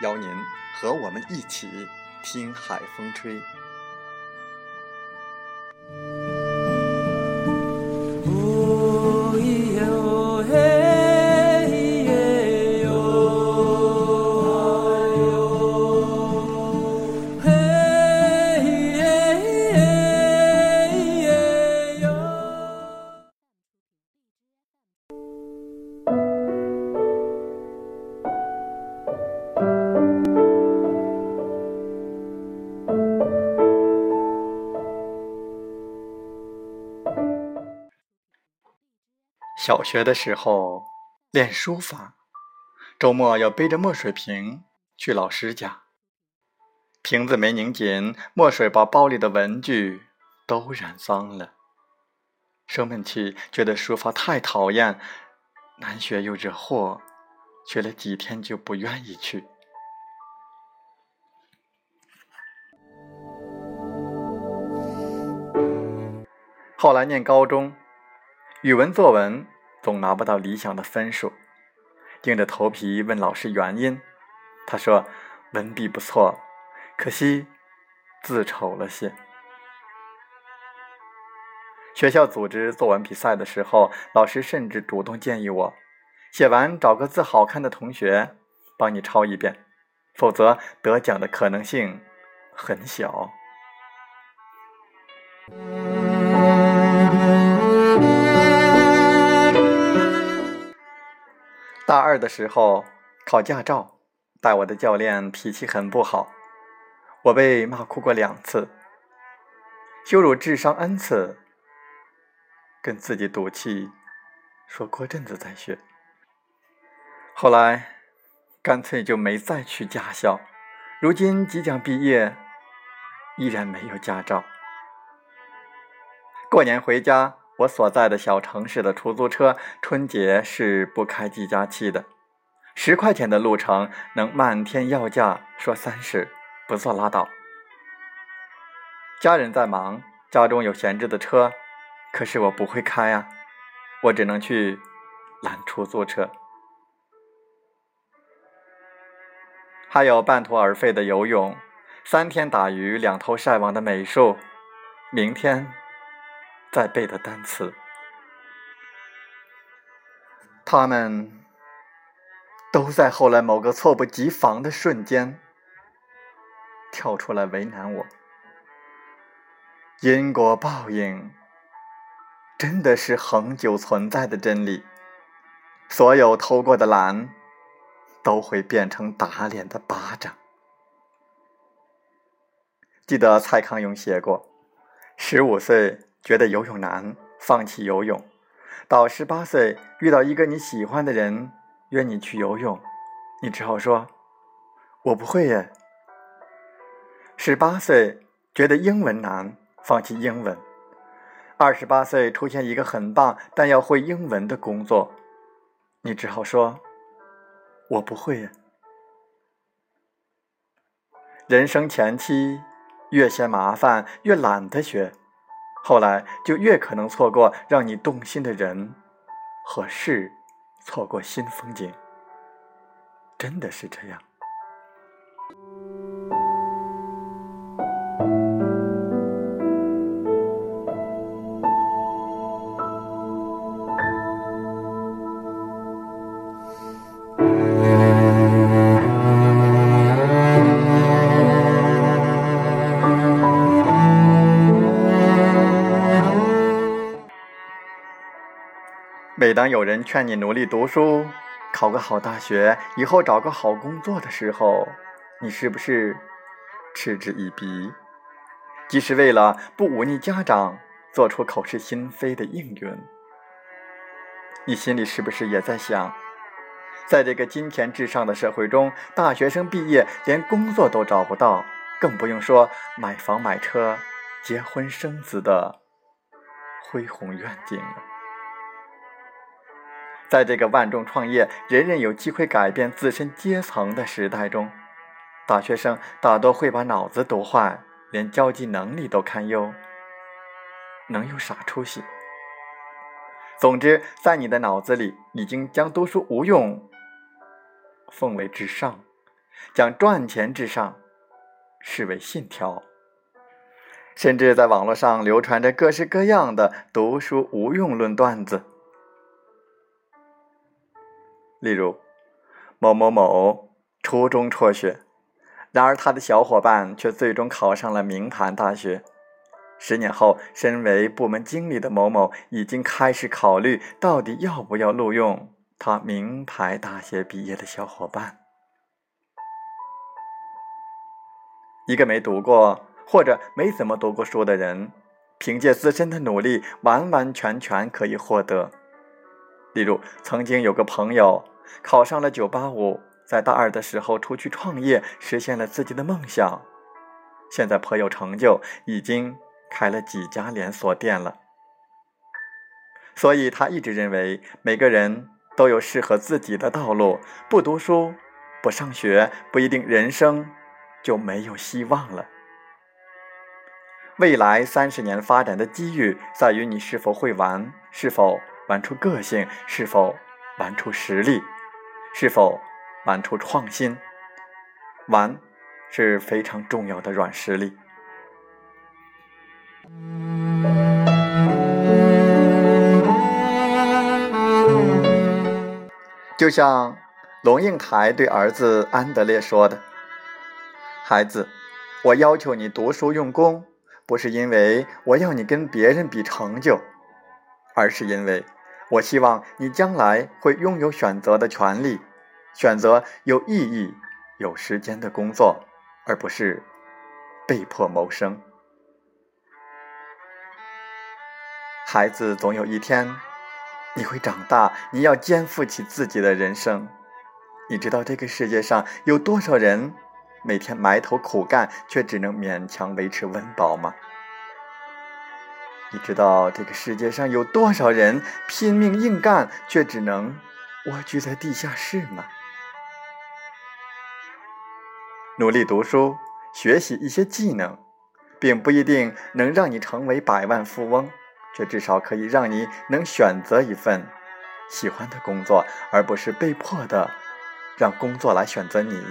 邀您和我们一起听海风吹。小学的时候练书法，周末要背着墨水瓶去老师家。瓶子没拧紧，墨水把包里的文具都染脏了。生闷气，觉得书法太讨厌，难学又惹祸，学了几天就不愿意去。后来念高中。语文作文总拿不到理想的分数，硬着头皮问老师原因。他说：“文笔不错，可惜字丑了些。”学校组织作文比赛的时候，老师甚至主动建议我，写完找个字好看的同学帮你抄一遍，否则得奖的可能性很小。大二的时候考驾照，带我的教练脾气很不好，我被骂哭过两次，羞辱智商 n 次，跟自己赌气，说过阵子再学。后来干脆就没再去驾校，如今即将毕业，依然没有驾照。过年回家。我所在的小城市的出租车春节是不开计价器的，十块钱的路程能漫天要价说三十，不做拉倒。家人在忙，家中有闲置的车，可是我不会开啊，我只能去拦出租车。还有半途而废的游泳，三天打鱼两头晒网的美术，明天。在背的单词，他们都在后来某个猝不及防的瞬间跳出来为难我。因果报应真的是恒久存在的真理，所有偷过的懒都会变成打脸的巴掌。记得蔡康永写过，十五岁。觉得游泳难，放弃游泳。到十八岁，遇到一个你喜欢的人，约你去游泳，你只好说：“我不会耶。”十八岁觉得英文难，放弃英文。二十八岁出现一个很棒但要会英文的工作，你只好说：“我不会耶。”人生前期越嫌麻烦，越懒得学。后来就越可能错过让你动心的人和事，错过新风景，真的是这样。每当有人劝你努力读书，考个好大学，以后找个好工作的时候，你是不是嗤之以鼻？即使为了不忤逆家长，做出口是心非的应允，你心里是不是也在想，在这个金钱至上的社会中，大学生毕业连工作都找不到，更不用说买房买车、结婚生子的恢宏愿景了。在这个万众创业、人人有机会改变自身阶层的时代中，大学生大多会把脑子读坏，连交际能力都堪忧，能有啥出息？总之，在你的脑子里，已经将读书无用奉为至上，将赚钱至上视为信条，甚至在网络上流传着各式各样的读书无用论段子。例如，某某某初中辍学，然而他的小伙伴却最终考上了名牌大学。十年后，身为部门经理的某某已经开始考虑到底要不要录用他名牌大学毕业的小伙伴。一个没读过或者没怎么读过书的人，凭借自身的努力，完完全全可以获得。例如，曾经有个朋友。考上了985，在大二的时候出去创业，实现了自己的梦想。现在颇有成就，已经开了几家连锁店了。所以他一直认为，每个人都有适合自己的道路。不读书、不上学，不一定人生就没有希望了。未来三十年发展的机遇，在于你是否会玩，是否玩出个性，是否玩出实力。是否玩出创新？玩是非常重要的软实力。就像龙应台对儿子安德烈说的：“孩子，我要求你读书用功，不是因为我要你跟别人比成就，而是因为……”我希望你将来会拥有选择的权利，选择有意义、有时间的工作，而不是被迫谋生。孩子总有一天你会长大，你要肩负起自己的人生。你知道这个世界上有多少人每天埋头苦干，却只能勉强维持温饱吗？你知道这个世界上有多少人拼命硬干，却只能蜗居在地下室吗？努力读书，学习一些技能，并不一定能让你成为百万富翁，却至少可以让你能选择一份喜欢的工作，而不是被迫的让工作来选择你。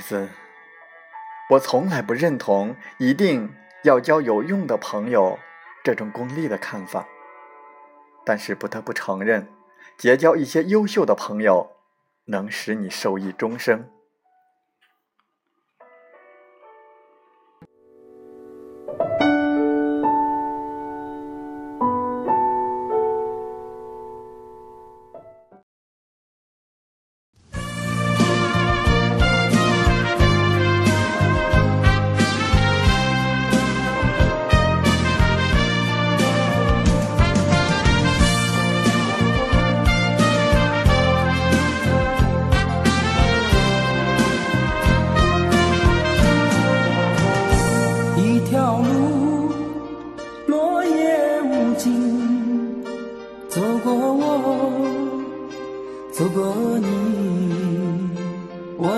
子，我从来不认同一定要交有用的朋友这种功利的看法，但是不得不承认，结交一些优秀的朋友，能使你受益终生。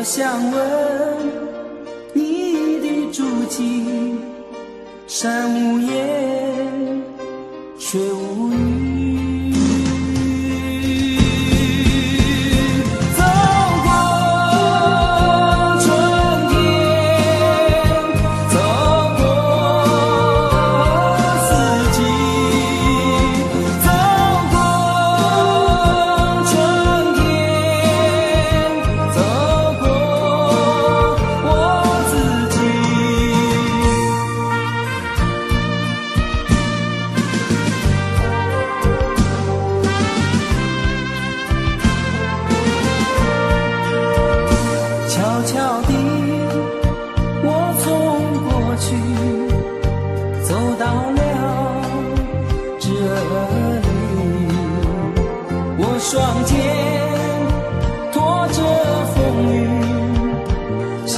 我想问